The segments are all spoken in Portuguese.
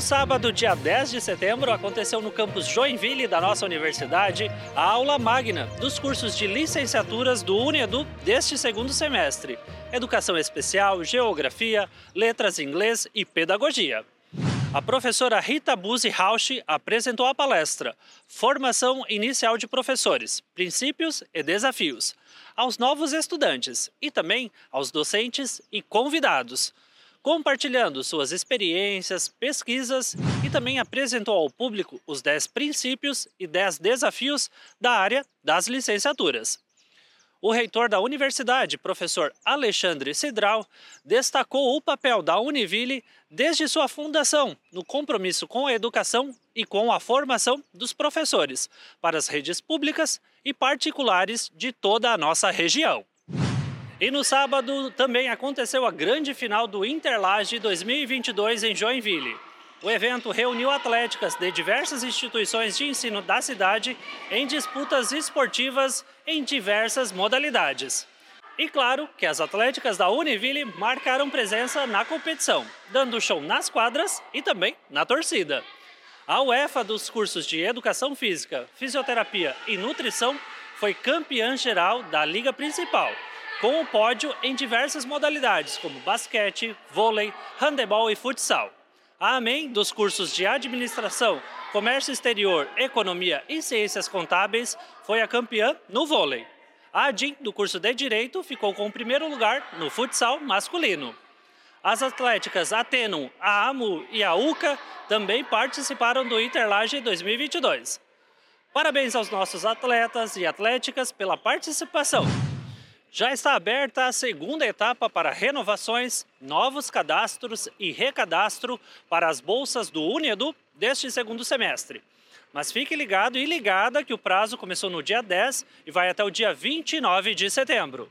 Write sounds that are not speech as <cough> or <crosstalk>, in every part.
No sábado, dia 10 de setembro, aconteceu no campus Joinville da nossa universidade a aula magna dos cursos de licenciaturas do UNEDU deste segundo semestre: Educação Especial, Geografia, Letras Inglês e Pedagogia. A professora Rita Buzzi Rausch apresentou a palestra Formação Inicial de Professores, Princípios e Desafios, aos novos estudantes e também aos docentes e convidados, compartilhando suas experiências, pesquisas e também apresentou ao público os 10 princípios e 10 desafios da área das licenciaturas. O reitor da universidade, professor Alexandre Cidral, destacou o papel da Univille desde sua fundação no compromisso com a educação e com a formação dos professores para as redes públicas e particulares de toda a nossa região. E no sábado também aconteceu a grande final do Interlage 2022 em Joinville. O evento reuniu atléticas de diversas instituições de ensino da cidade em disputas esportivas em diversas modalidades. E claro que as atléticas da Univille marcaram presença na competição, dando show nas quadras e também na torcida. A UEFA dos cursos de Educação Física, Fisioterapia e Nutrição foi campeã geral da liga principal, com o pódio em diversas modalidades como basquete, vôlei, handebol e futsal. A AMEM, dos cursos de Administração, Comércio Exterior, Economia e Ciências Contábeis, foi a campeã no vôlei. A ADIM, do curso de Direito, ficou com o primeiro lugar no futsal masculino. As atléticas Atenum, a AMU e a UCA também participaram do Interlage 2022. Parabéns aos nossos atletas e atléticas pela participação. Já está aberta a segunda etapa para renovações, novos cadastros e recadastro para as bolsas do Unedu deste segundo semestre. Mas fique ligado e ligada que o prazo começou no dia 10 e vai até o dia 29 de setembro.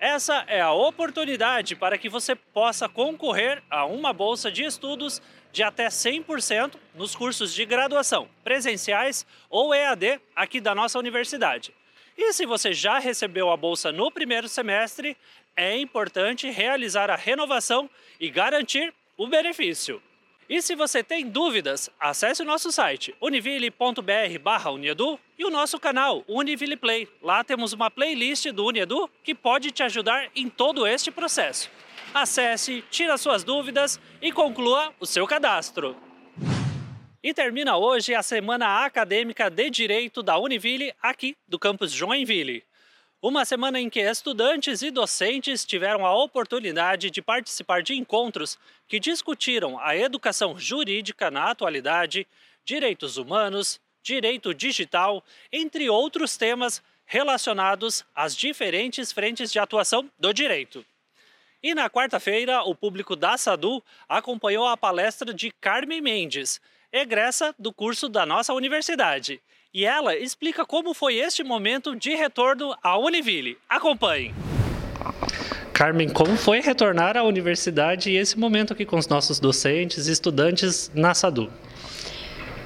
Essa é a oportunidade para que você possa concorrer a uma bolsa de estudos de até 100% nos cursos de graduação, presenciais ou EAD aqui da nossa universidade. E se você já recebeu a bolsa no primeiro semestre, é importante realizar a renovação e garantir o benefício. E se você tem dúvidas, acesse o nosso site univille.br/uniedu e o nosso canal Univille Play. Lá temos uma playlist do Uniedu que pode te ajudar em todo este processo. Acesse, tira suas dúvidas e conclua o seu cadastro. E termina hoje a Semana Acadêmica de Direito da Univille, aqui do campus Joinville. Uma semana em que estudantes e docentes tiveram a oportunidade de participar de encontros que discutiram a educação jurídica na atualidade, direitos humanos, direito digital, entre outros temas relacionados às diferentes frentes de atuação do direito. E na quarta-feira, o público da SADU acompanhou a palestra de Carmen Mendes, egressa do curso da nossa universidade. E ela explica como foi este momento de retorno à Univille. Acompanhe! Carmen, como foi retornar à universidade e esse momento aqui com os nossos docentes e estudantes na SADU?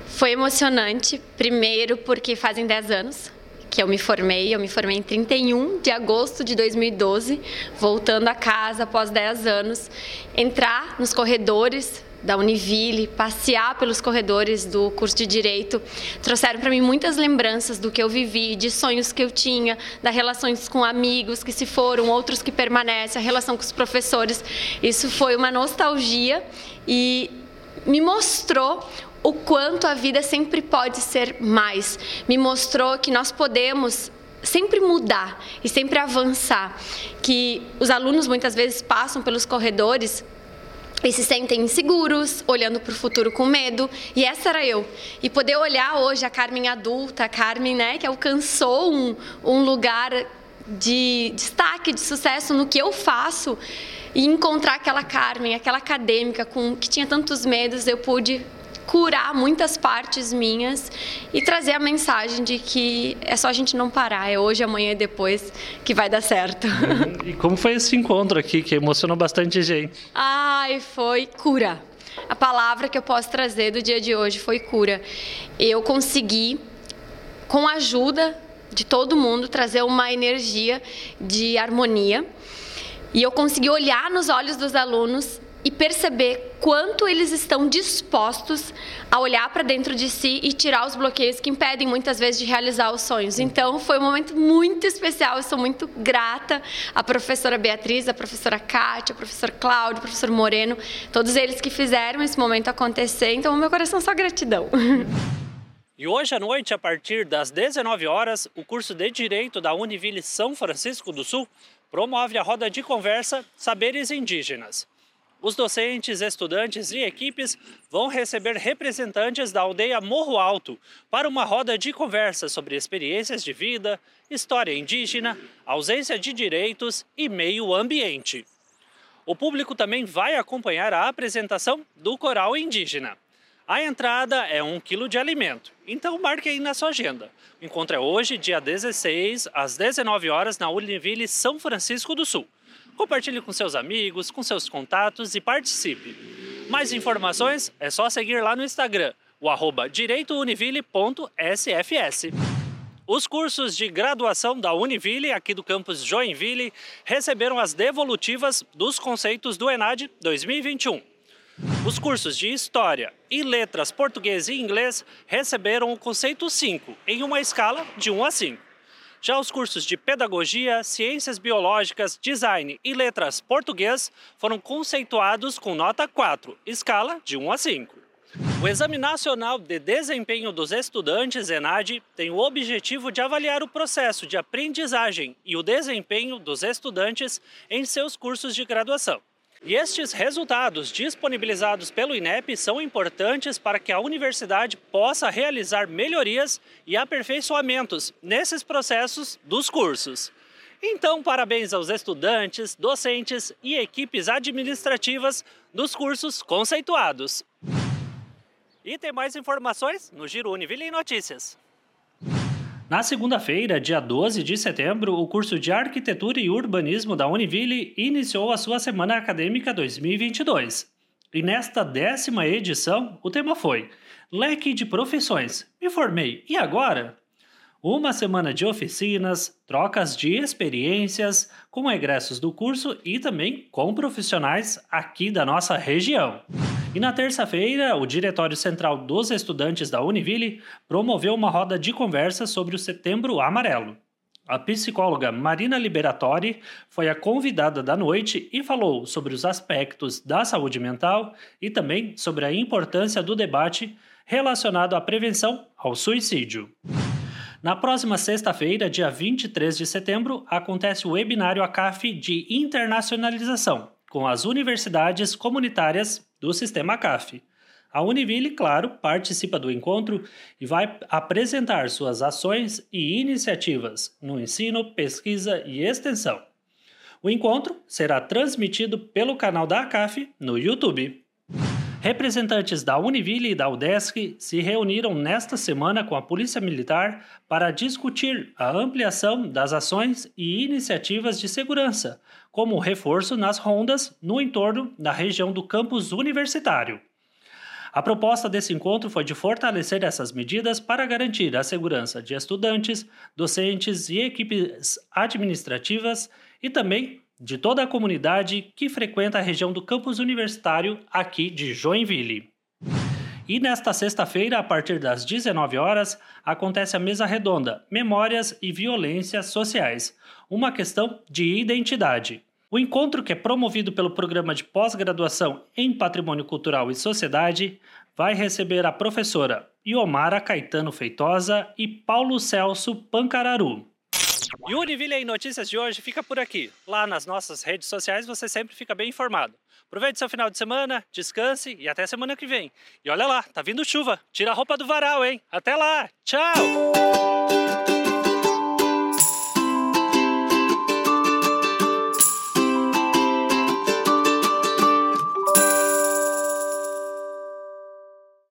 Foi emocionante, primeiro porque fazem 10 anos que eu me formei, eu me formei em 31 de agosto de 2012, voltando a casa após 10 anos, entrar nos corredores da Univille, passear pelos corredores do curso de Direito, trouxeram para mim muitas lembranças do que eu vivi, de sonhos que eu tinha, das relações com amigos que se foram, outros que permanecem, a relação com os professores. Isso foi uma nostalgia e me mostrou o quanto a vida sempre pode ser mais. Me mostrou que nós podemos sempre mudar e sempre avançar. Que os alunos muitas vezes passam pelos corredores e se sentem inseguros, olhando para o futuro com medo, e essa era eu. E poder olhar hoje a Carmen adulta, a Carmen né, que alcançou um, um lugar de destaque, de sucesso no que eu faço, e encontrar aquela Carmen, aquela acadêmica com que tinha tantos medos, eu pude curar muitas partes minhas e trazer a mensagem de que é só a gente não parar, é hoje, amanhã e depois que vai dar certo. E como foi esse encontro aqui que emocionou bastante gente? Ai, foi cura. A palavra que eu posso trazer do dia de hoje foi cura. Eu consegui, com a ajuda de todo mundo, trazer uma energia de harmonia. E eu consegui olhar nos olhos dos alunos e perceber quanto eles estão dispostos a olhar para dentro de si e tirar os bloqueios que impedem muitas vezes de realizar os sonhos. Então, foi um momento muito especial. Eu sou muito grata à professora Beatriz, à professora Kátia, ao professor Cláudio, ao professor Moreno, todos eles que fizeram esse momento acontecer. Então, meu coração só gratidão. <laughs> E hoje à noite, a partir das 19 horas, o curso de Direito da Univille São Francisco do Sul promove a roda de conversa Saberes Indígenas. Os docentes, estudantes e equipes vão receber representantes da aldeia Morro Alto para uma roda de conversa sobre experiências de vida, história indígena, ausência de direitos e meio ambiente. O público também vai acompanhar a apresentação do coral indígena. A entrada é um quilo de alimento, então marque aí na sua agenda. O encontro é hoje, dia 16, às 19 horas, na Univille São Francisco do Sul. Compartilhe com seus amigos, com seus contatos e participe. Mais informações é só seguir lá no Instagram, o arroba direitouniville.sfs. Os cursos de graduação da Univille, aqui do campus Joinville, receberam as devolutivas dos conceitos do ENAD 2021. Os cursos de História e Letras Português e Inglês receberam o conceito 5, em uma escala de 1 a 5. Já os cursos de Pedagogia, Ciências Biológicas, Design e Letras Português foram conceituados com nota 4, escala de 1 a 5. O Exame Nacional de Desempenho dos Estudantes, ENAD, tem o objetivo de avaliar o processo de aprendizagem e o desempenho dos estudantes em seus cursos de graduação. E estes resultados disponibilizados pelo INEP são importantes para que a universidade possa realizar melhorias e aperfeiçoamentos nesses processos dos cursos. Então, parabéns aos estudantes, docentes e equipes administrativas dos cursos conceituados. E tem mais informações no Giro Univille Notícias. Na segunda-feira, dia 12 de setembro, o curso de Arquitetura e Urbanismo da Univille iniciou a sua Semana Acadêmica 2022. E nesta décima edição, o tema foi Leque de Profissões. Me formei, e agora? Uma semana de oficinas, trocas de experiências com egressos do curso e também com profissionais aqui da nossa região. E na terça-feira, o Diretório Central dos Estudantes da Univille promoveu uma roda de conversa sobre o Setembro Amarelo. A psicóloga Marina Liberatori foi a convidada da noite e falou sobre os aspectos da saúde mental e também sobre a importância do debate relacionado à prevenção ao suicídio. Na próxima sexta-feira, dia 23 de setembro, acontece o webinário ACAF de internacionalização, com as universidades comunitárias do sistema CAF. A Univille, claro, participa do encontro e vai apresentar suas ações e iniciativas no ensino, pesquisa e extensão. O encontro será transmitido pelo canal da ACAF no YouTube. Representantes da Univille e da UDESC se reuniram nesta semana com a Polícia Militar para discutir a ampliação das ações e iniciativas de segurança, como reforço nas rondas no entorno da região do campus universitário. A proposta desse encontro foi de fortalecer essas medidas para garantir a segurança de estudantes, docentes e equipes administrativas e também de toda a comunidade que frequenta a região do campus universitário aqui de Joinville. E nesta sexta-feira, a partir das 19 horas, acontece a mesa redonda Memórias e Violências Sociais, uma questão de identidade. O encontro, que é promovido pelo programa de pós-graduação em Patrimônio Cultural e Sociedade, vai receber a professora Iomara Caetano Feitosa e Paulo Celso Pancararu. E o Univille em Notícias de hoje fica por aqui. Lá nas nossas redes sociais você sempre fica bem informado. Aproveite seu final de semana, descanse e até semana que vem. E olha lá, tá vindo chuva. Tira a roupa do varal, hein? Até lá. Tchau!